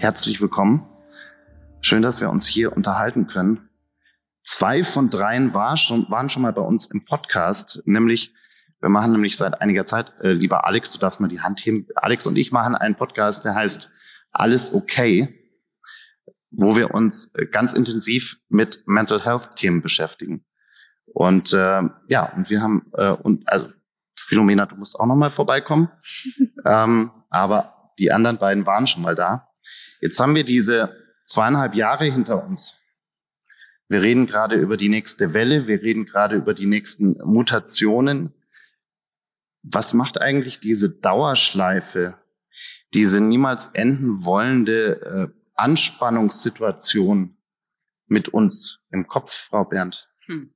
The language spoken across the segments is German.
Herzlich willkommen. Schön, dass wir uns hier unterhalten können. Zwei von dreien war schon, waren schon mal bei uns im Podcast, nämlich wir machen nämlich seit einiger Zeit, äh, lieber Alex, du darfst mal die Hand heben. Alex und ich machen einen Podcast, der heißt Alles okay, wo wir uns ganz intensiv mit Mental Health Themen beschäftigen. Und äh, ja, und wir haben äh, und also Philomena, du musst auch noch mal vorbeikommen. ähm, aber die anderen beiden waren schon mal da. Jetzt haben wir diese zweieinhalb Jahre hinter uns. Wir reden gerade über die nächste Welle, wir reden gerade über die nächsten Mutationen. Was macht eigentlich diese Dauerschleife, diese niemals enden wollende äh, Anspannungssituation mit uns im Kopf, Frau Berndt? Hm.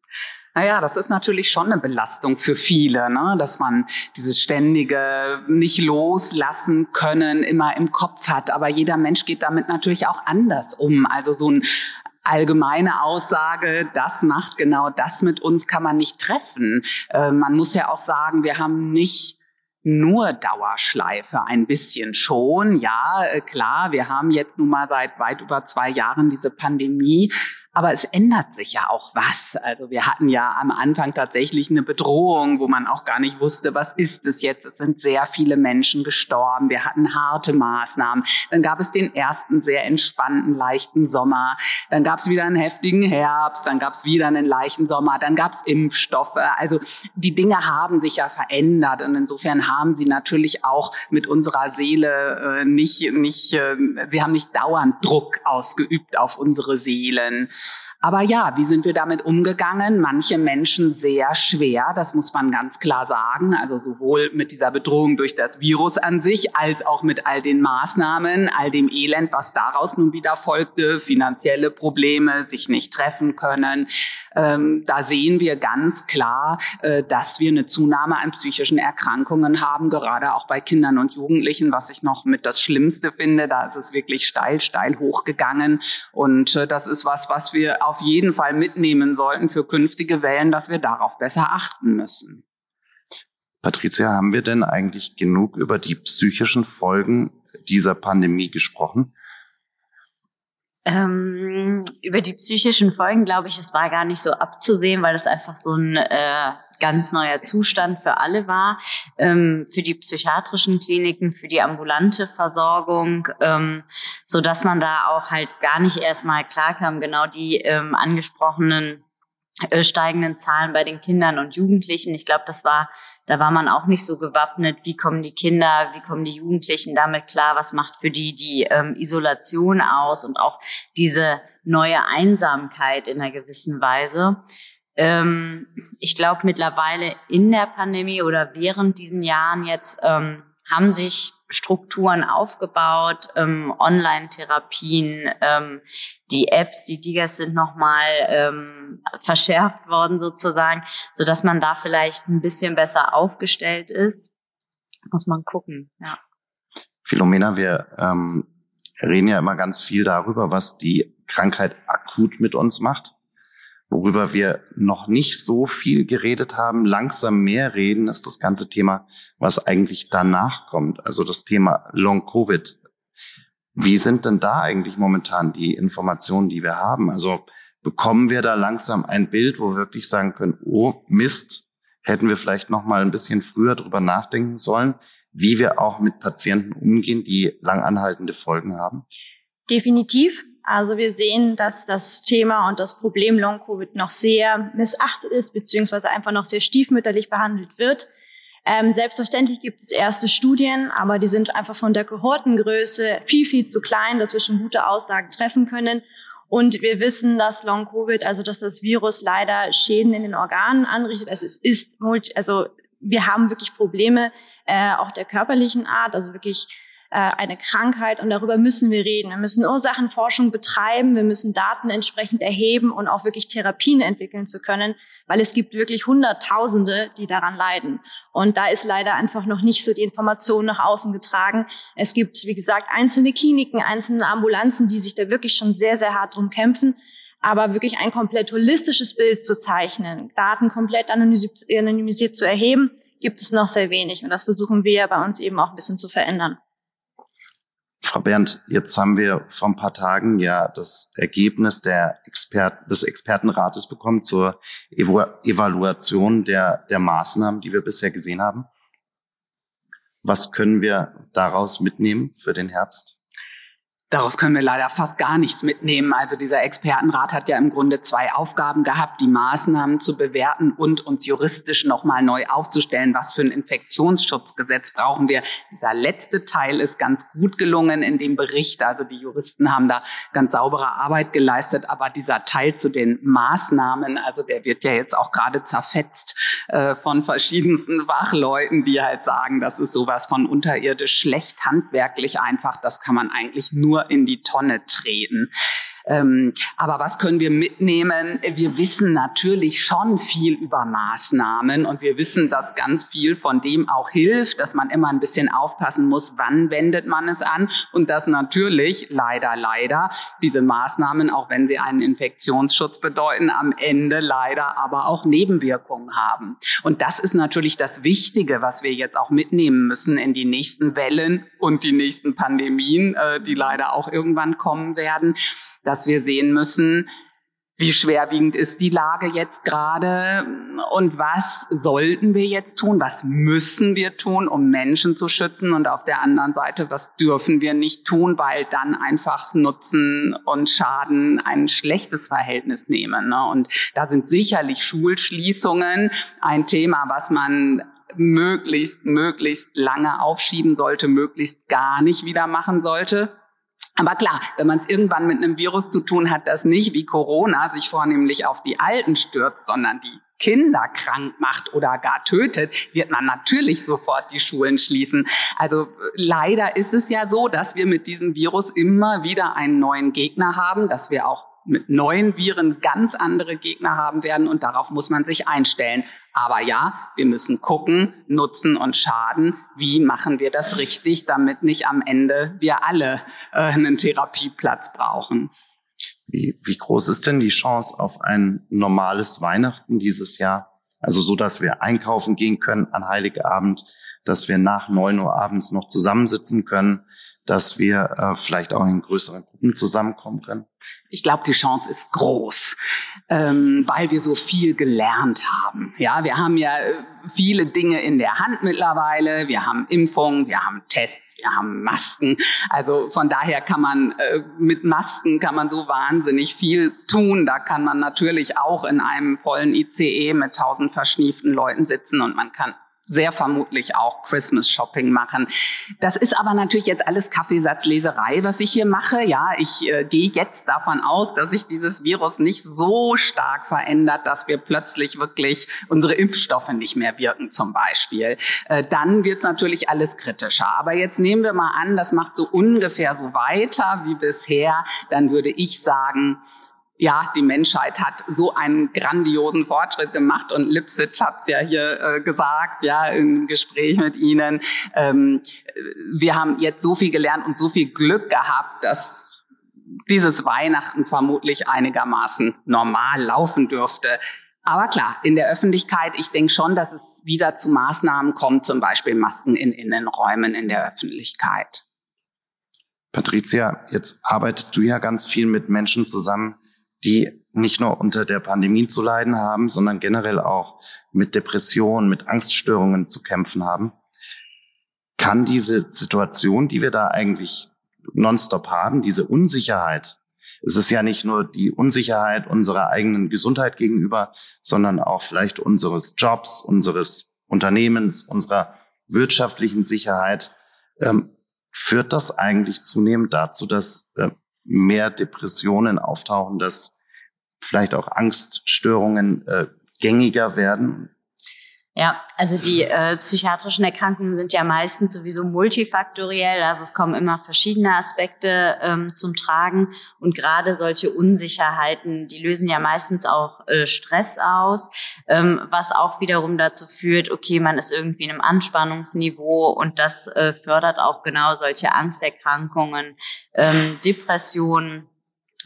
Naja, das ist natürlich schon eine Belastung für viele, ne? dass man dieses ständige nicht loslassen können immer im Kopf hat. Aber jeder Mensch geht damit natürlich auch anders um. Also so ein allgemeine Aussage, das macht genau das mit uns, kann man nicht treffen. Äh, man muss ja auch sagen, wir haben nicht nur Dauerschleife, ein bisschen schon. Ja, äh, klar, wir haben jetzt nun mal seit weit über zwei Jahren diese Pandemie. Aber es ändert sich ja auch was. Also wir hatten ja am Anfang tatsächlich eine Bedrohung, wo man auch gar nicht wusste, was ist es jetzt. Es sind sehr viele Menschen gestorben. Wir hatten harte Maßnahmen. Dann gab es den ersten sehr entspannten, leichten Sommer. Dann gab es wieder einen heftigen Herbst. Dann gab es wieder einen leichten Sommer. Dann gab es Impfstoffe. Also die Dinge haben sich ja verändert. Und insofern haben sie natürlich auch mit unserer Seele äh, nicht, nicht, äh, sie haben nicht dauernd Druck ausgeübt auf unsere Seelen. Aber ja, wie sind wir damit umgegangen? Manche Menschen sehr schwer, das muss man ganz klar sagen. Also sowohl mit dieser Bedrohung durch das Virus an sich, als auch mit all den Maßnahmen, all dem Elend, was daraus nun wieder folgte, finanzielle Probleme, sich nicht treffen können. Ähm, da sehen wir ganz klar, äh, dass wir eine Zunahme an psychischen Erkrankungen haben, gerade auch bei Kindern und Jugendlichen, was ich noch mit das Schlimmste finde. Da ist es wirklich steil, steil hochgegangen. Und äh, das ist was, was wir auf jeden Fall mitnehmen sollten für künftige Wellen, dass wir darauf besser achten müssen. Patricia, haben wir denn eigentlich genug über die psychischen Folgen dieser Pandemie gesprochen? Ähm, über die psychischen Folgen glaube ich, es war gar nicht so abzusehen, weil es einfach so ein äh, ganz neuer Zustand für alle war, ähm, für die psychiatrischen Kliniken, für die ambulante Versorgung, ähm, so dass man da auch halt gar nicht erstmal klarkam, genau die ähm, angesprochenen äh, steigenden Zahlen bei den Kindern und Jugendlichen. Ich glaube, das war, da war man auch nicht so gewappnet. Wie kommen die Kinder, wie kommen die Jugendlichen damit klar? Was macht für die die ähm, Isolation aus und auch diese neue Einsamkeit in einer gewissen Weise? Ähm, ich glaube, mittlerweile in der Pandemie oder während diesen Jahren jetzt ähm, haben sich Strukturen aufgebaut, ähm, Online-Therapien, ähm, die Apps, die Digas sind nochmal ähm, verschärft worden sozusagen, so dass man da vielleicht ein bisschen besser aufgestellt ist. Muss man gucken, ja. Philomena, wir ähm, reden ja immer ganz viel darüber, was die Krankheit akut mit uns macht. Worüber wir noch nicht so viel geredet haben, langsam mehr reden, ist das ganze Thema, was eigentlich danach kommt. Also das Thema Long Covid. Wie sind denn da eigentlich momentan die Informationen, die wir haben? Also bekommen wir da langsam ein Bild, wo wir wirklich sagen können, oh Mist, hätten wir vielleicht noch mal ein bisschen früher drüber nachdenken sollen, wie wir auch mit Patienten umgehen, die langanhaltende Folgen haben? Definitiv. Also wir sehen, dass das Thema und das Problem Long-Covid noch sehr missachtet ist, beziehungsweise einfach noch sehr stiefmütterlich behandelt wird. Ähm, selbstverständlich gibt es erste Studien, aber die sind einfach von der Kohortengröße viel, viel zu klein, dass wir schon gute Aussagen treffen können. Und wir wissen, dass Long-Covid, also dass das Virus leider Schäden in den Organen anrichtet. Also es ist, also wir haben wirklich Probleme, äh, auch der körperlichen Art, also wirklich eine Krankheit und darüber müssen wir reden. Wir müssen Ursachenforschung betreiben, wir müssen Daten entsprechend erheben und auch wirklich Therapien entwickeln zu können, weil es gibt wirklich Hunderttausende, die daran leiden. Und da ist leider einfach noch nicht so die Information nach außen getragen. Es gibt, wie gesagt, einzelne Kliniken, einzelne Ambulanzen, die sich da wirklich schon sehr, sehr hart drum kämpfen. Aber wirklich ein komplett holistisches Bild zu zeichnen, Daten komplett anonymisiert zu erheben, gibt es noch sehr wenig. Und das versuchen wir ja bei uns eben auch ein bisschen zu verändern. Frau Berndt, jetzt haben wir vor ein paar Tagen ja das Ergebnis der Expert des Expertenrates bekommen zur Evaluation der, der Maßnahmen, die wir bisher gesehen haben. Was können wir daraus mitnehmen für den Herbst? Daraus können wir leider fast gar nichts mitnehmen. Also dieser Expertenrat hat ja im Grunde zwei Aufgaben gehabt, die Maßnahmen zu bewerten und uns juristisch nochmal neu aufzustellen, was für ein Infektionsschutzgesetz brauchen wir. Dieser letzte Teil ist ganz gut gelungen in dem Bericht. Also die Juristen haben da ganz saubere Arbeit geleistet. Aber dieser Teil zu den Maßnahmen, also der wird ja jetzt auch gerade zerfetzt äh, von verschiedensten Wachleuten, die halt sagen, das ist sowas von unterirdisch schlecht handwerklich einfach. Das kann man eigentlich nur in die Tonne treten. Ähm, aber was können wir mitnehmen? Wir wissen natürlich schon viel über Maßnahmen und wir wissen, dass ganz viel von dem auch hilft, dass man immer ein bisschen aufpassen muss, wann wendet man es an und dass natürlich leider, leider diese Maßnahmen, auch wenn sie einen Infektionsschutz bedeuten, am Ende leider aber auch Nebenwirkungen haben. Und das ist natürlich das Wichtige, was wir jetzt auch mitnehmen müssen in die nächsten Wellen und die nächsten Pandemien, äh, die leider auch irgendwann kommen werden dass wir sehen müssen, wie schwerwiegend ist die Lage jetzt gerade und was sollten wir jetzt tun, was müssen wir tun, um Menschen zu schützen und auf der anderen Seite, was dürfen wir nicht tun, weil dann einfach Nutzen und Schaden ein schlechtes Verhältnis nehmen. Ne? Und da sind sicherlich Schulschließungen ein Thema, was man möglichst, möglichst lange aufschieben sollte, möglichst gar nicht wieder machen sollte aber klar, wenn man es irgendwann mit einem Virus zu tun hat, das nicht wie Corona sich vornehmlich auf die Alten stürzt, sondern die Kinder krank macht oder gar tötet, wird man natürlich sofort die Schulen schließen. Also leider ist es ja so, dass wir mit diesem Virus immer wieder einen neuen Gegner haben, dass wir auch mit neuen Viren ganz andere Gegner haben werden und darauf muss man sich einstellen. Aber ja, wir müssen gucken, Nutzen und Schaden, wie machen wir das richtig, damit nicht am Ende wir alle äh, einen Therapieplatz brauchen. Wie, wie groß ist denn die Chance auf ein normales Weihnachten dieses Jahr? Also so, dass wir einkaufen gehen können an Heiligabend, dass wir nach neun Uhr abends noch zusammensitzen können, dass wir äh, vielleicht auch in größeren Gruppen zusammenkommen können? Ich glaube, die Chance ist groß, ähm, weil wir so viel gelernt haben. Ja, wir haben ja äh, viele Dinge in der Hand mittlerweile. Wir haben Impfungen, wir haben Tests, wir haben Masken. Also von daher kann man äh, mit Masken kann man so wahnsinnig viel tun. Da kann man natürlich auch in einem vollen ICE mit tausend verschnieften Leuten sitzen und man kann sehr vermutlich auch Christmas Shopping machen. Das ist aber natürlich jetzt alles Kaffeesatzleserei, was ich hier mache. Ja, ich äh, gehe jetzt davon aus, dass sich dieses Virus nicht so stark verändert, dass wir plötzlich wirklich unsere Impfstoffe nicht mehr wirken zum Beispiel. Äh, dann wird es natürlich alles kritischer. Aber jetzt nehmen wir mal an, das macht so ungefähr so weiter wie bisher. Dann würde ich sagen, ja, die Menschheit hat so einen grandiosen Fortschritt gemacht und Lipsitz hat es ja hier äh, gesagt, ja, im Gespräch mit Ihnen. Ähm, wir haben jetzt so viel gelernt und so viel Glück gehabt, dass dieses Weihnachten vermutlich einigermaßen normal laufen dürfte. Aber klar, in der Öffentlichkeit, ich denke schon, dass es wieder zu Maßnahmen kommt, zum Beispiel Masken in Innenräumen in der Öffentlichkeit. Patricia, jetzt arbeitest du ja ganz viel mit Menschen zusammen, die nicht nur unter der Pandemie zu leiden haben, sondern generell auch mit Depressionen, mit Angststörungen zu kämpfen haben. Kann diese Situation, die wir da eigentlich nonstop haben, diese Unsicherheit, es ist ja nicht nur die Unsicherheit unserer eigenen Gesundheit gegenüber, sondern auch vielleicht unseres Jobs, unseres Unternehmens, unserer wirtschaftlichen Sicherheit, ähm, führt das eigentlich zunehmend dazu, dass äh, mehr Depressionen auftauchen, dass vielleicht auch Angststörungen äh, gängiger werden? Ja, also die äh, psychiatrischen Erkrankungen sind ja meistens sowieso multifaktoriell, also es kommen immer verschiedene Aspekte ähm, zum Tragen. Und gerade solche Unsicherheiten, die lösen ja meistens auch äh, Stress aus, ähm, was auch wiederum dazu führt, okay, man ist irgendwie in einem Anspannungsniveau. Und das äh, fördert auch genau solche Angsterkrankungen, ähm, Depressionen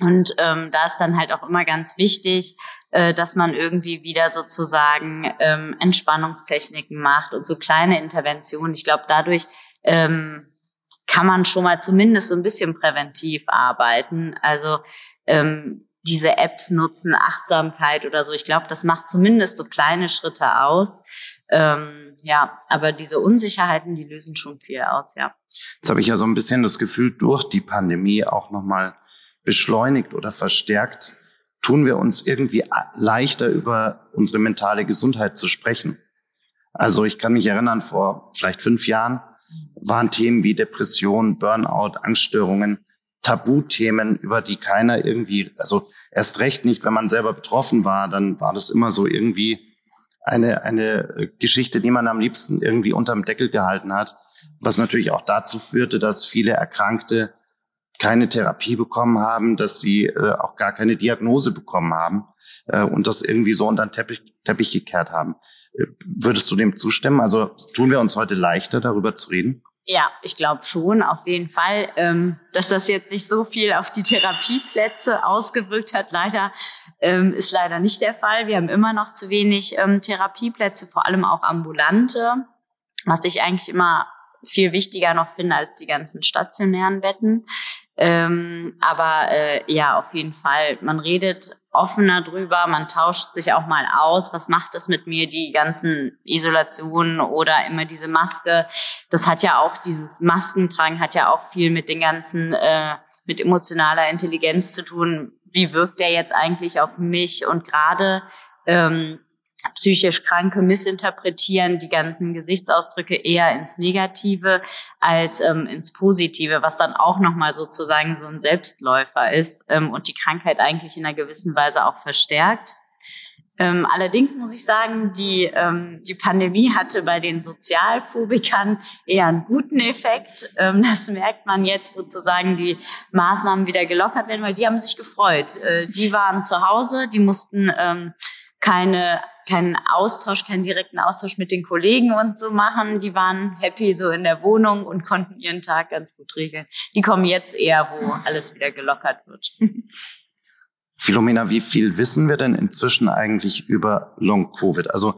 und ähm, da ist dann halt auch immer ganz wichtig, äh, dass man irgendwie wieder sozusagen ähm, Entspannungstechniken macht und so kleine Interventionen. Ich glaube, dadurch ähm, kann man schon mal zumindest so ein bisschen präventiv arbeiten. Also ähm, diese Apps nutzen, Achtsamkeit oder so. Ich glaube, das macht zumindest so kleine Schritte aus. Ähm, ja, aber diese Unsicherheiten, die lösen schon viel aus, ja. Jetzt habe ich ja so ein bisschen das Gefühl, durch die Pandemie auch nochmal beschleunigt oder verstärkt, tun wir uns irgendwie leichter über unsere mentale Gesundheit zu sprechen. Also ich kann mich erinnern, vor vielleicht fünf Jahren waren Themen wie Depression, Burnout, Angststörungen, Tabuthemen, über die keiner irgendwie, also erst recht nicht, wenn man selber betroffen war, dann war das immer so irgendwie eine, eine Geschichte, die man am liebsten irgendwie unterm Deckel gehalten hat, was natürlich auch dazu führte, dass viele Erkrankte keine Therapie bekommen haben, dass sie äh, auch gar keine Diagnose bekommen haben äh, und das irgendwie so unter den Teppich, Teppich gekehrt haben. Äh, würdest du dem zustimmen? Also tun wir uns heute leichter, darüber zu reden? Ja, ich glaube schon, auf jeden Fall. Ähm, dass das jetzt nicht so viel auf die Therapieplätze ausgewirkt hat, leider ähm, ist leider nicht der Fall. Wir haben immer noch zu wenig ähm, Therapieplätze, vor allem auch ambulante, was ich eigentlich immer viel wichtiger noch finde als die ganzen stationären Betten. Ähm, aber äh, ja, auf jeden Fall, man redet offener drüber, man tauscht sich auch mal aus, was macht das mit mir, die ganzen Isolationen oder immer diese Maske. Das hat ja auch, dieses Maskentragen hat ja auch viel mit den ganzen, äh, mit emotionaler Intelligenz zu tun. Wie wirkt der jetzt eigentlich auf mich? Und gerade ähm, psychisch Kranke missinterpretieren die ganzen Gesichtsausdrücke eher ins Negative als ähm, ins Positive, was dann auch nochmal sozusagen so ein Selbstläufer ist ähm, und die Krankheit eigentlich in einer gewissen Weise auch verstärkt. Ähm, allerdings muss ich sagen, die, ähm, die Pandemie hatte bei den Sozialphobikern eher einen guten Effekt. Ähm, das merkt man jetzt, sozusagen die Maßnahmen wieder gelockert werden, weil die haben sich gefreut. Äh, die waren zu Hause, die mussten ähm, keine keinen Austausch, keinen direkten Austausch mit den Kollegen und so machen. Die waren happy so in der Wohnung und konnten ihren Tag ganz gut regeln. Die kommen jetzt eher, wo alles wieder gelockert wird. Philomena, wie viel wissen wir denn inzwischen eigentlich über Long-Covid? Also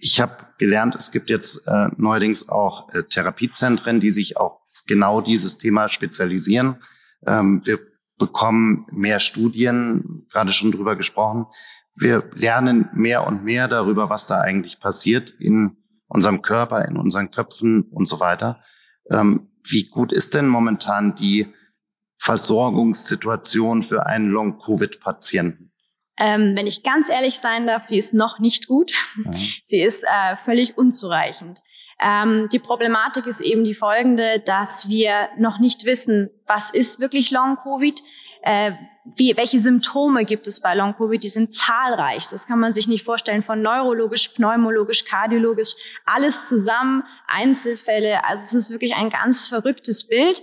ich habe gelernt, es gibt jetzt äh, neuerdings auch äh, Therapiezentren, die sich auf genau dieses Thema spezialisieren. Ähm, wir bekommen mehr Studien, gerade schon drüber gesprochen. Wir lernen mehr und mehr darüber, was da eigentlich passiert in unserem Körper, in unseren Köpfen und so weiter. Ähm, wie gut ist denn momentan die Versorgungssituation für einen Long-Covid-Patienten? Ähm, wenn ich ganz ehrlich sein darf, sie ist noch nicht gut. Mhm. Sie ist äh, völlig unzureichend. Ähm, die Problematik ist eben die folgende, dass wir noch nicht wissen, was ist wirklich Long-Covid, äh, wie, welche Symptome gibt es bei Long-Covid? Die sind zahlreich. Das kann man sich nicht vorstellen. Von neurologisch, pneumologisch, kardiologisch, alles zusammen, Einzelfälle. Also es ist wirklich ein ganz verrücktes Bild.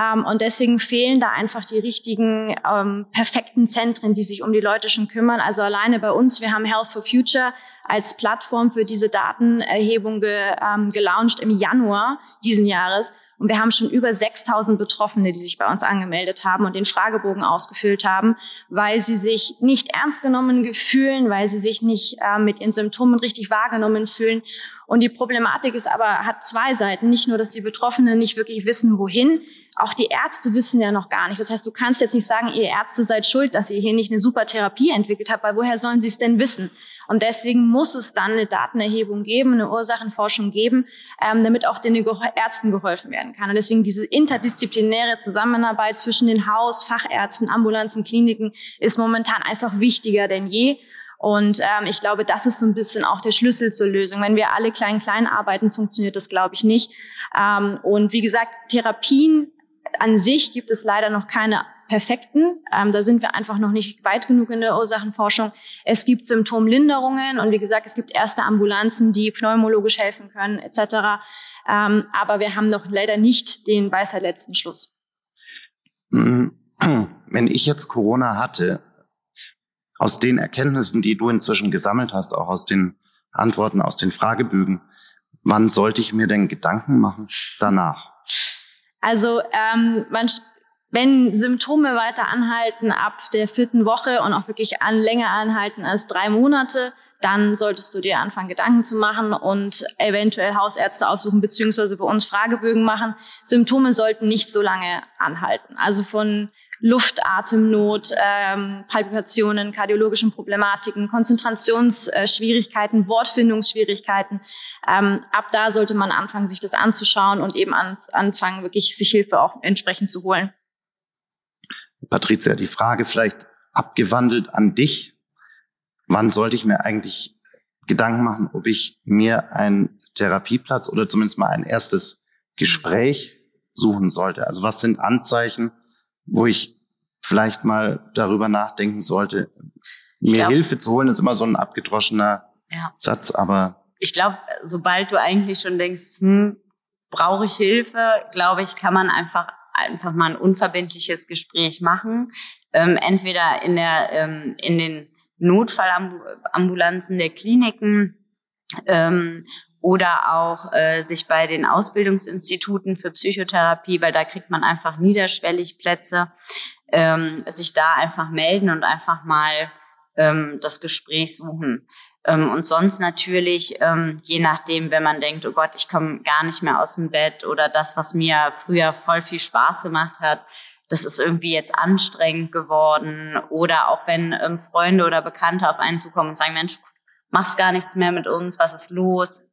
Ähm, und deswegen fehlen da einfach die richtigen, ähm, perfekten Zentren, die sich um die Leute schon kümmern. Also alleine bei uns, wir haben Health for Future als Plattform für diese Datenerhebung ge, ähm, gelauncht im Januar diesen Jahres. Und wir haben schon über 6000 Betroffene, die sich bei uns angemeldet haben und den Fragebogen ausgefüllt haben, weil sie sich nicht ernst genommen fühlen, weil sie sich nicht äh, mit ihren Symptomen richtig wahrgenommen fühlen. Und die Problematik ist aber, hat zwei Seiten. Nicht nur, dass die Betroffenen nicht wirklich wissen, wohin. Auch die Ärzte wissen ja noch gar nicht. Das heißt, du kannst jetzt nicht sagen, ihr Ärzte seid schuld, dass ihr hier nicht eine super Therapie entwickelt habt, weil woher sollen sie es denn wissen? Und deswegen muss es dann eine Datenerhebung geben, eine Ursachenforschung geben, ähm, damit auch den Ärzten geholfen werden kann. Und deswegen diese interdisziplinäre Zusammenarbeit zwischen den Haus-, Fachärzten, Ambulanzen, Kliniken ist momentan einfach wichtiger denn je. Und ähm, ich glaube, das ist so ein bisschen auch der Schlüssel zur Lösung. Wenn wir alle klein-klein arbeiten, funktioniert das, glaube ich, nicht. Ähm, und wie gesagt, Therapien an sich gibt es leider noch keine perfekten. Ähm, da sind wir einfach noch nicht weit genug in der Ursachenforschung. Es gibt Symptomlinderungen und wie gesagt, es gibt erste Ambulanzen, die pneumologisch helfen können etc. Ähm, aber wir haben noch leider nicht den Weisheit letzten Schluss. Wenn ich jetzt Corona hatte, aus den Erkenntnissen, die du inzwischen gesammelt hast, auch aus den Antworten, aus den Fragebögen, wann sollte ich mir denn Gedanken machen danach? Also ähm, man, wenn Symptome weiter anhalten ab der vierten Woche und auch wirklich an, länger anhalten als drei Monate, dann solltest du dir anfangen, Gedanken zu machen und eventuell Hausärzte aufsuchen, beziehungsweise bei uns Fragebögen machen. Symptome sollten nicht so lange anhalten. Also von Luft, Atemnot, ähm, Palpitationen, kardiologischen Problematiken, Konzentrationsschwierigkeiten, Wortfindungsschwierigkeiten. Ähm, ab da sollte man anfangen, sich das anzuschauen und eben an, anfangen, wirklich sich Hilfe auch entsprechend zu holen. Patricia, die Frage vielleicht abgewandelt an dich. Wann sollte ich mir eigentlich Gedanken machen, ob ich mir einen Therapieplatz oder zumindest mal ein erstes Gespräch suchen sollte? Also was sind Anzeichen, wo ich vielleicht mal darüber nachdenken sollte. Mir glaub, Hilfe zu holen ist immer so ein abgedroschener ja. Satz, aber. Ich glaube, sobald du eigentlich schon denkst, hm, brauche ich Hilfe, glaube ich, kann man einfach einfach mal ein unverbindliches Gespräch machen. Ähm, entweder in der ähm, in den Notfallambulanzen der Kliniken ähm, oder auch äh, sich bei den Ausbildungsinstituten für Psychotherapie, weil da kriegt man einfach niederschwellig Plätze, ähm, sich da einfach melden und einfach mal ähm, das Gespräch suchen. Ähm, und sonst natürlich, ähm, je nachdem, wenn man denkt, oh Gott, ich komme gar nicht mehr aus dem Bett oder das, was mir früher voll viel Spaß gemacht hat, das ist irgendwie jetzt anstrengend geworden. Oder auch wenn ähm, Freunde oder Bekannte auf einen zukommen und sagen, Mensch, machst gar nichts mehr mit uns, was ist los?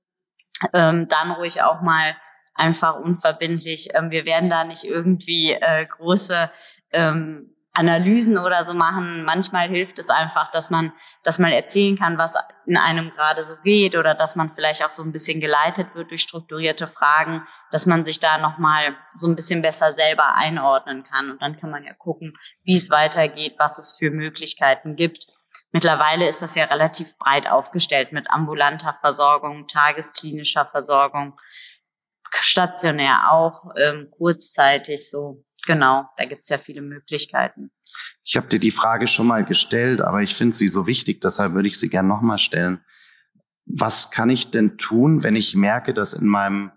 Ähm, dann ruhig auch mal einfach unverbindlich. Ähm, wir werden da nicht irgendwie äh, große ähm, Analysen oder so machen. Manchmal hilft es einfach, dass man, dass man erzählen kann, was in einem gerade so geht oder dass man vielleicht auch so ein bisschen geleitet wird durch strukturierte Fragen, dass man sich da nochmal so ein bisschen besser selber einordnen kann. Und dann kann man ja gucken, wie es weitergeht, was es für Möglichkeiten gibt. Mittlerweile ist das ja relativ breit aufgestellt mit ambulanter Versorgung, tagesklinischer Versorgung, stationär auch, ähm, kurzzeitig so. Genau, da gibt's ja viele Möglichkeiten. Ich habe dir die Frage schon mal gestellt, aber ich finde sie so wichtig, deshalb würde ich sie gern nochmal stellen. Was kann ich denn tun, wenn ich merke, dass in meinem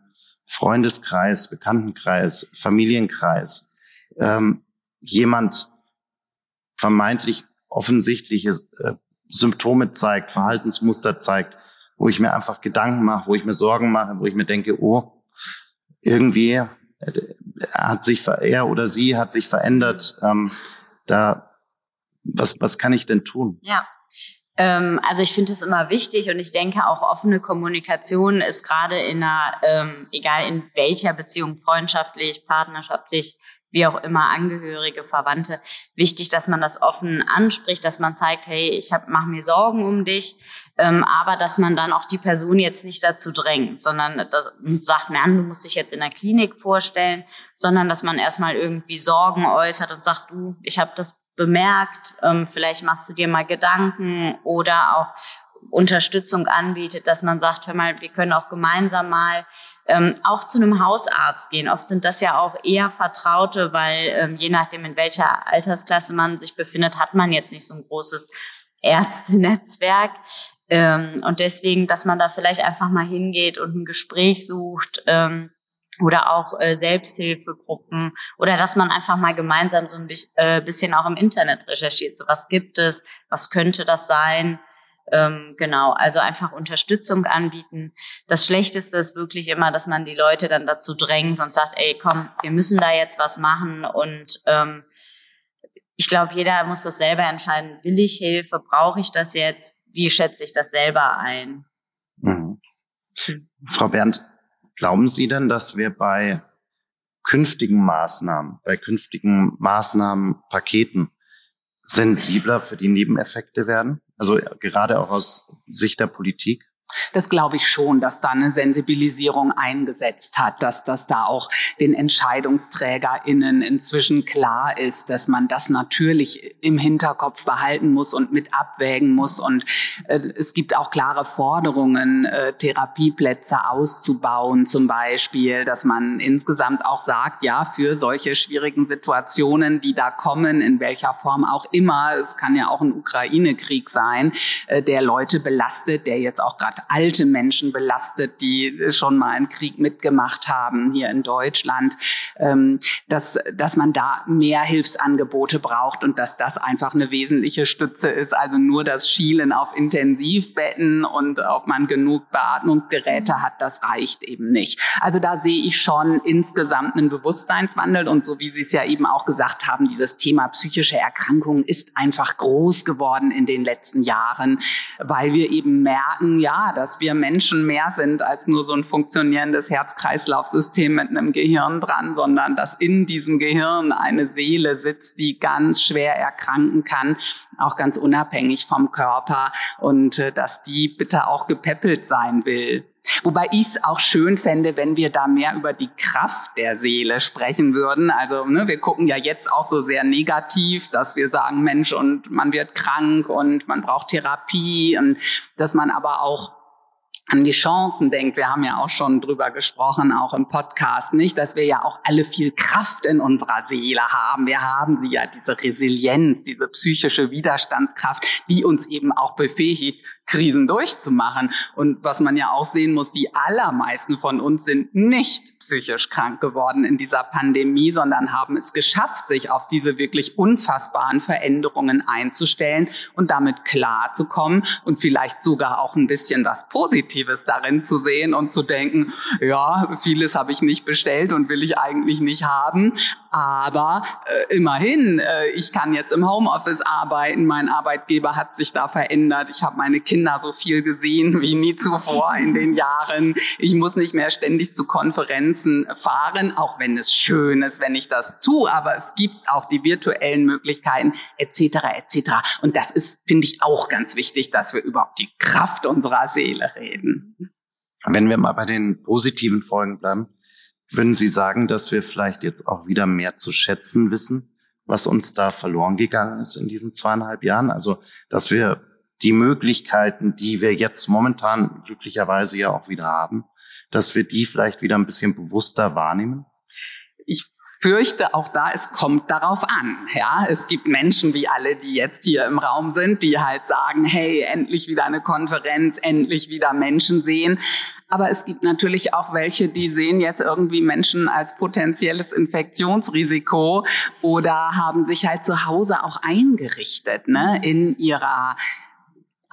Freundeskreis, Bekanntenkreis, Familienkreis ähm, jemand vermeintlich offensichtliche äh, Symptome zeigt, Verhaltensmuster zeigt, wo ich mir einfach Gedanken mache, wo ich mir Sorgen mache, wo ich mir denke, oh, irgendwie äh, hat sich er oder sie hat sich verändert. Ähm, da was was kann ich denn tun? Ja. Ähm, also ich finde es immer wichtig und ich denke auch offene Kommunikation ist gerade in einer, ähm, egal in welcher Beziehung, freundschaftlich, partnerschaftlich, wie auch immer Angehörige, Verwandte, wichtig, dass man das offen anspricht, dass man zeigt, hey, ich mache mir Sorgen um dich, ähm, aber dass man dann auch die Person jetzt nicht dazu drängt, sondern das, sagt, man, du musst dich jetzt in der Klinik vorstellen, sondern dass man erstmal irgendwie Sorgen äußert und sagt, du, ich habe das bemerkt, ähm, vielleicht machst du dir mal Gedanken oder auch Unterstützung anbietet, dass man sagt, hör mal, wir können auch gemeinsam mal ähm, auch zu einem Hausarzt gehen. Oft sind das ja auch eher Vertraute, weil ähm, je nachdem, in welcher Altersklasse man sich befindet, hat man jetzt nicht so ein großes Ärztenetzwerk. Ähm, und deswegen, dass man da vielleicht einfach mal hingeht und ein Gespräch sucht. Ähm, oder auch äh, Selbsthilfegruppen oder dass man einfach mal gemeinsam so ein äh, bisschen auch im Internet recherchiert. So was gibt es, was könnte das sein? Ähm, genau, also einfach Unterstützung anbieten. Das Schlechteste ist wirklich immer, dass man die Leute dann dazu drängt und sagt, ey, komm, wir müssen da jetzt was machen. Und ähm, ich glaube, jeder muss das selber entscheiden. Will ich Hilfe? Brauche ich das jetzt? Wie schätze ich das selber ein? Mhm. Hm. Frau Berndt, glauben Sie denn, dass wir bei künftigen Maßnahmen, bei künftigen Maßnahmenpaketen sensibler für die Nebeneffekte werden? Also gerade auch aus Sicht der Politik? Das glaube ich schon, dass da eine Sensibilisierung eingesetzt hat, dass das da auch den EntscheidungsträgerInnen inzwischen klar ist, dass man das natürlich im Hinterkopf behalten muss und mit abwägen muss. Und äh, es gibt auch klare Forderungen, äh, Therapieplätze auszubauen zum Beispiel, dass man insgesamt auch sagt, ja, für solche schwierigen Situationen, die da kommen, in welcher Form auch immer, es kann ja auch ein Ukraine-Krieg sein, äh, der Leute belastet, der jetzt auch gerade alte Menschen belastet, die schon mal einen Krieg mitgemacht haben hier in Deutschland, ähm, dass, dass man da mehr Hilfsangebote braucht und dass das einfach eine wesentliche Stütze ist. Also nur das Schielen auf Intensivbetten und ob man genug Beatmungsgeräte hat, das reicht eben nicht. Also da sehe ich schon insgesamt einen Bewusstseinswandel und so wie Sie es ja eben auch gesagt haben, dieses Thema psychische Erkrankungen ist einfach groß geworden in den letzten Jahren, weil wir eben merken, ja, dass wir Menschen mehr sind als nur so ein funktionierendes Herz-Kreislauf-System mit einem Gehirn dran, sondern dass in diesem Gehirn eine Seele sitzt, die ganz schwer erkranken kann, auch ganz unabhängig vom Körper und äh, dass die bitte auch gepäppelt sein will. Wobei ich es auch schön fände, wenn wir da mehr über die Kraft der Seele sprechen würden. Also ne, wir gucken ja jetzt auch so sehr negativ, dass wir sagen, Mensch, und man wird krank und man braucht Therapie und dass man aber auch an die Chancen denkt. Wir haben ja auch schon drüber gesprochen, auch im Podcast, nicht, dass wir ja auch alle viel Kraft in unserer Seele haben. Wir haben sie ja, diese Resilienz, diese psychische Widerstandskraft, die uns eben auch befähigt, Krisen durchzumachen. Und was man ja auch sehen muss, die allermeisten von uns sind nicht psychisch krank geworden in dieser Pandemie, sondern haben es geschafft, sich auf diese wirklich unfassbaren Veränderungen einzustellen und damit klarzukommen und vielleicht sogar auch ein bisschen was Positives darin zu sehen und zu denken, ja, vieles habe ich nicht bestellt und will ich eigentlich nicht haben. Aber äh, immerhin, äh, ich kann jetzt im Homeoffice arbeiten, mein Arbeitgeber hat sich da verändert, ich habe meine Kinder so viel gesehen wie nie zuvor in den Jahren. Ich muss nicht mehr ständig zu Konferenzen fahren, auch wenn es schön ist, wenn ich das tue, aber es gibt auch die virtuellen Möglichkeiten etc. etc. Und das ist, finde ich, auch ganz wichtig, dass wir überhaupt die Kraft unserer Seele reden. Wenn wir mal bei den positiven Folgen bleiben, würden Sie sagen, dass wir vielleicht jetzt auch wieder mehr zu schätzen wissen, was uns da verloren gegangen ist in diesen zweieinhalb Jahren? Also, dass wir die Möglichkeiten, die wir jetzt momentan glücklicherweise ja auch wieder haben, dass wir die vielleicht wieder ein bisschen bewusster wahrnehmen? Ich fürchte auch da, es kommt darauf an. Ja, es gibt Menschen wie alle, die jetzt hier im Raum sind, die halt sagen, hey, endlich wieder eine Konferenz, endlich wieder Menschen sehen. Aber es gibt natürlich auch welche, die sehen jetzt irgendwie Menschen als potenzielles Infektionsrisiko oder haben sich halt zu Hause auch eingerichtet, ne, in ihrer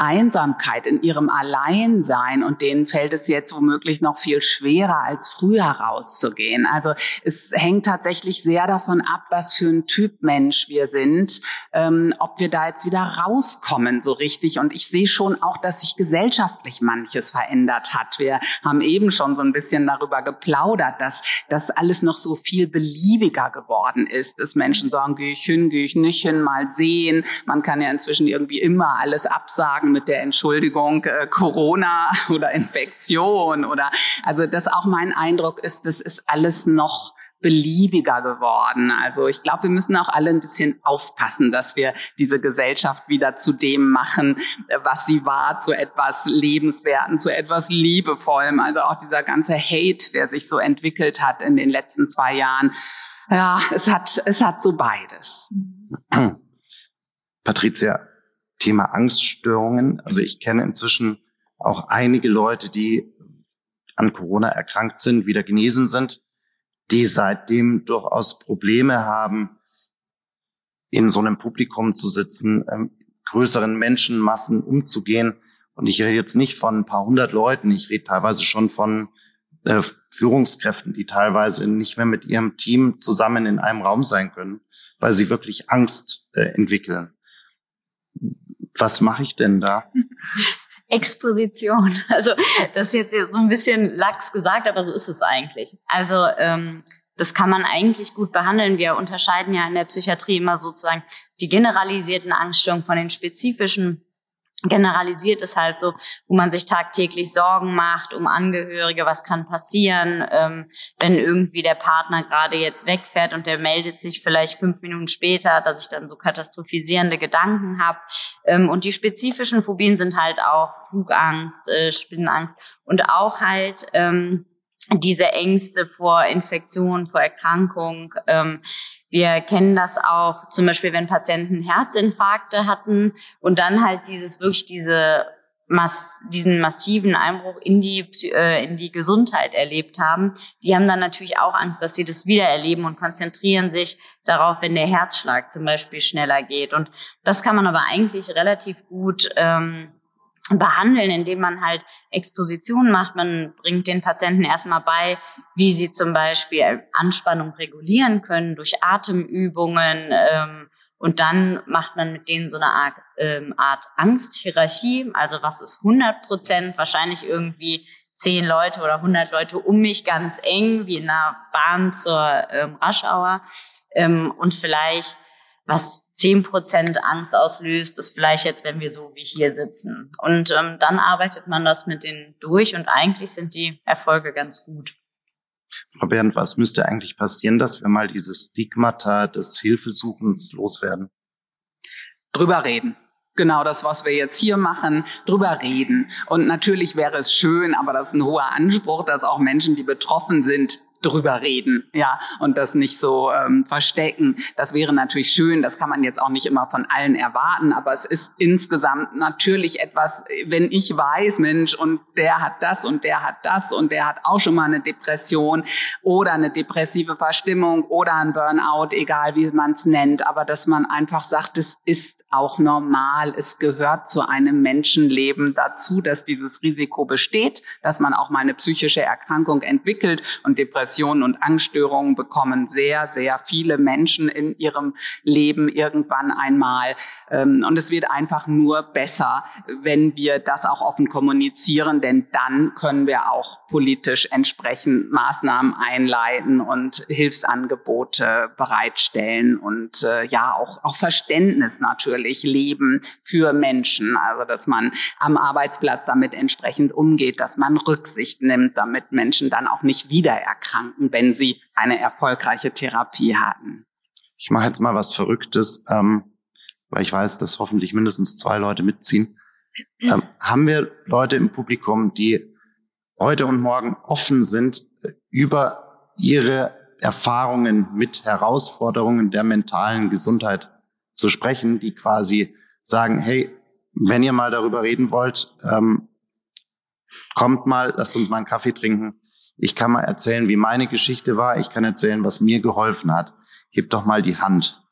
Einsamkeit, in ihrem Alleinsein und denen fällt es jetzt womöglich noch viel schwerer als früher rauszugehen. Also es hängt tatsächlich sehr davon ab, was für ein Typ Mensch wir sind, ähm, ob wir da jetzt wieder rauskommen so richtig. Und ich sehe schon auch, dass sich gesellschaftlich manches verändert hat. Wir haben eben schon so ein bisschen darüber geplaudert, dass das alles noch so viel beliebiger geworden ist, dass Menschen sagen, gehe ich hin, gehe ich nicht hin, mal sehen. Man kann ja inzwischen irgendwie immer alles absagen mit der Entschuldigung äh, Corona oder Infektion oder also das auch mein Eindruck ist, das ist alles noch beliebiger geworden. Also ich glaube, wir müssen auch alle ein bisschen aufpassen, dass wir diese Gesellschaft wieder zu dem machen, was sie war, zu etwas Lebenswerten, zu etwas Liebevollem. Also auch dieser ganze Hate, der sich so entwickelt hat in den letzten zwei Jahren. Ja, es hat, es hat so beides. Patricia, Thema Angststörungen. Also ich kenne inzwischen auch einige Leute, die an Corona erkrankt sind, wieder genesen sind, die seitdem durchaus Probleme haben, in so einem Publikum zu sitzen, ähm, größeren Menschenmassen umzugehen. Und ich rede jetzt nicht von ein paar hundert Leuten, ich rede teilweise schon von äh, Führungskräften, die teilweise nicht mehr mit ihrem Team zusammen in einem Raum sein können, weil sie wirklich Angst äh, entwickeln was mache ich denn da? Exposition. Also das ist jetzt so ein bisschen lax gesagt, aber so ist es eigentlich. Also ähm, das kann man eigentlich gut behandeln. Wir unterscheiden ja in der Psychiatrie immer sozusagen die generalisierten Angststörungen von den spezifischen generalisiert ist halt so, wo man sich tagtäglich Sorgen macht um Angehörige, was kann passieren, ähm, wenn irgendwie der Partner gerade jetzt wegfährt und der meldet sich vielleicht fünf Minuten später, dass ich dann so katastrophisierende Gedanken habe. Ähm, und die spezifischen Phobien sind halt auch Flugangst, äh, Spinnenangst und auch halt ähm, diese Ängste vor Infektion, vor Erkrankung. Ähm, wir kennen das auch zum Beispiel, wenn Patienten Herzinfarkte hatten und dann halt dieses wirklich diese Mass, diesen massiven Einbruch in die, äh, in die Gesundheit erlebt haben, die haben dann natürlich auch Angst, dass sie das wieder erleben und konzentrieren sich darauf, wenn der Herzschlag zum Beispiel schneller geht. Und das kann man aber eigentlich relativ gut ähm, behandeln, indem man halt Expositionen macht. Man bringt den Patienten erstmal bei, wie sie zum Beispiel Anspannung regulieren können durch Atemübungen. Ähm, und dann macht man mit denen so eine Art, ähm, Art Angsthierarchie. Also was ist 100 Prozent? Wahrscheinlich irgendwie zehn Leute oder 100 Leute um mich ganz eng, wie in einer Bahn zur ähm, Raschauer. Ähm, und vielleicht was zehn Prozent Angst auslöst, ist vielleicht jetzt, wenn wir so wie hier sitzen. Und ähm, dann arbeitet man das mit denen durch und eigentlich sind die Erfolge ganz gut. Frau Bernd, was müsste eigentlich passieren, dass wir mal dieses Stigmata des Hilfesuchens loswerden? Drüber reden genau das, was wir jetzt hier machen, drüber reden. Und natürlich wäre es schön, aber das ist ein hoher Anspruch, dass auch Menschen, die betroffen sind, drüber reden, ja, und das nicht so ähm, verstecken. Das wäre natürlich schön, das kann man jetzt auch nicht immer von allen erwarten, aber es ist insgesamt natürlich etwas, wenn ich weiß, Mensch, und der hat das und der hat das und der hat auch schon mal eine Depression oder eine depressive Verstimmung oder ein Burnout, egal wie man es nennt, aber dass man einfach sagt, es ist auch normal, es gehört zu einem Menschenleben dazu, dass dieses Risiko besteht, dass man auch mal eine psychische Erkrankung entwickelt und Depression Depressionen und Angststörungen bekommen sehr, sehr viele Menschen in ihrem Leben irgendwann einmal. Ähm, und es wird einfach nur besser, wenn wir das auch offen kommunizieren, denn dann können wir auch politisch entsprechend Maßnahmen einleiten und Hilfsangebote bereitstellen und äh, ja auch, auch Verständnis natürlich leben für Menschen. Also dass man am Arbeitsplatz damit entsprechend umgeht, dass man Rücksicht nimmt, damit Menschen dann auch nicht wieder erkranken erkranken, wenn sie eine erfolgreiche Therapie hatten. Ich mache jetzt mal was Verrücktes, ähm, weil ich weiß, dass hoffentlich mindestens zwei Leute mitziehen. Ähm, haben wir Leute im Publikum, die heute und morgen offen sind, über ihre Erfahrungen mit Herausforderungen der mentalen Gesundheit zu sprechen, die quasi sagen, hey, wenn ihr mal darüber reden wollt, ähm, kommt mal, lasst uns mal einen Kaffee trinken. Ich kann mal erzählen, wie meine Geschichte war. Ich kann erzählen, was mir geholfen hat. Heb doch mal die Hand.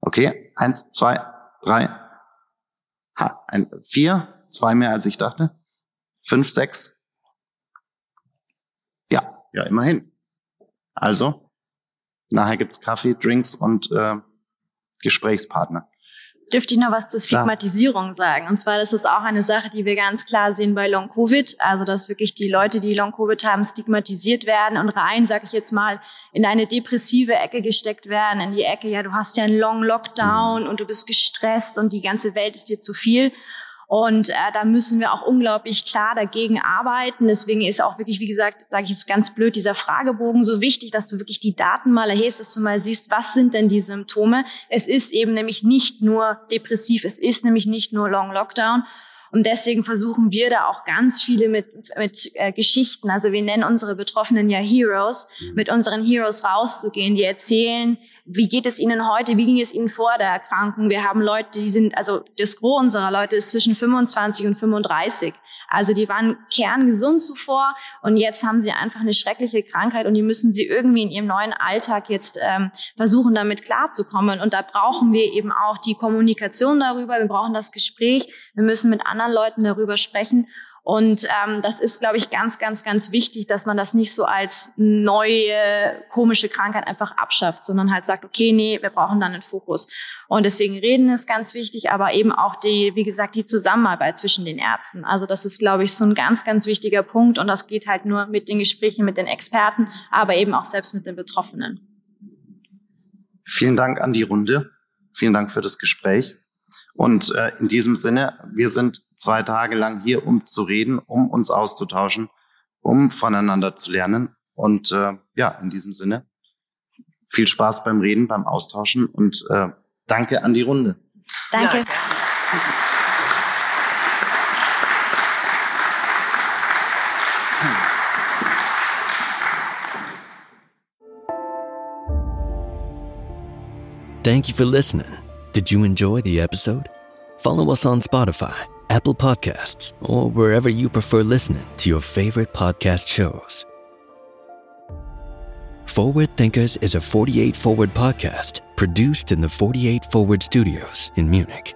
Okay, eins, zwei, drei, ha, ein, vier, zwei mehr als ich dachte. Fünf, sechs. Ja, ja, immerhin. Also, nachher gibt's Kaffee, Drinks und äh, Gesprächspartner dürfte ich noch was zur Stigmatisierung sagen. Und zwar, das ist auch eine Sache, die wir ganz klar sehen bei Long Covid. Also, dass wirklich die Leute, die Long Covid haben, stigmatisiert werden und rein, sage ich jetzt mal, in eine depressive Ecke gesteckt werden, in die Ecke, ja, du hast ja einen Long Lockdown und du bist gestresst und die ganze Welt ist dir zu viel. Und äh, da müssen wir auch unglaublich klar dagegen arbeiten. Deswegen ist auch wirklich, wie gesagt, sage ich jetzt ganz blöd, dieser Fragebogen so wichtig, dass du wirklich die Daten mal erhebst, dass du mal siehst, was sind denn die Symptome. Es ist eben nämlich nicht nur depressiv, es ist nämlich nicht nur Long Lockdown, und deswegen versuchen wir da auch ganz viele mit, mit äh, Geschichten, also wir nennen unsere Betroffenen ja Heroes, mhm. mit unseren Heroes rauszugehen, die erzählen, wie geht es ihnen heute, wie ging es ihnen vor der Erkrankung. Wir haben Leute, die sind, also das Gros unserer Leute ist zwischen 25 und 35. Also die waren kerngesund zuvor und jetzt haben sie einfach eine schreckliche Krankheit und die müssen sie irgendwie in ihrem neuen Alltag jetzt ähm, versuchen, damit klarzukommen. Und da brauchen wir eben auch die Kommunikation darüber, wir brauchen das Gespräch, wir müssen mit anderen Leuten darüber sprechen und ähm, das ist, glaube ich, ganz, ganz, ganz wichtig, dass man das nicht so als neue komische Krankheit einfach abschafft, sondern halt sagt, okay, nee, wir brauchen dann einen Fokus. Und deswegen reden ist ganz wichtig, aber eben auch die, wie gesagt, die Zusammenarbeit zwischen den Ärzten. Also das ist, glaube ich, so ein ganz, ganz wichtiger Punkt. Und das geht halt nur mit den Gesprächen mit den Experten, aber eben auch selbst mit den Betroffenen. Vielen Dank an die Runde. Vielen Dank für das Gespräch. Und äh, in diesem Sinne, wir sind zwei Tage lang hier, um zu reden, um uns auszutauschen, um voneinander zu lernen. Und äh, ja, in diesem Sinne, viel Spaß beim Reden, beim Austauschen und äh, danke an die Runde. Danke. Ja, Thank you for listening. Did you enjoy the episode? Follow us on Spotify, Apple Podcasts, or wherever you prefer listening to your favorite podcast shows. Forward Thinkers is a 48 Forward podcast produced in the 48 Forward studios in Munich.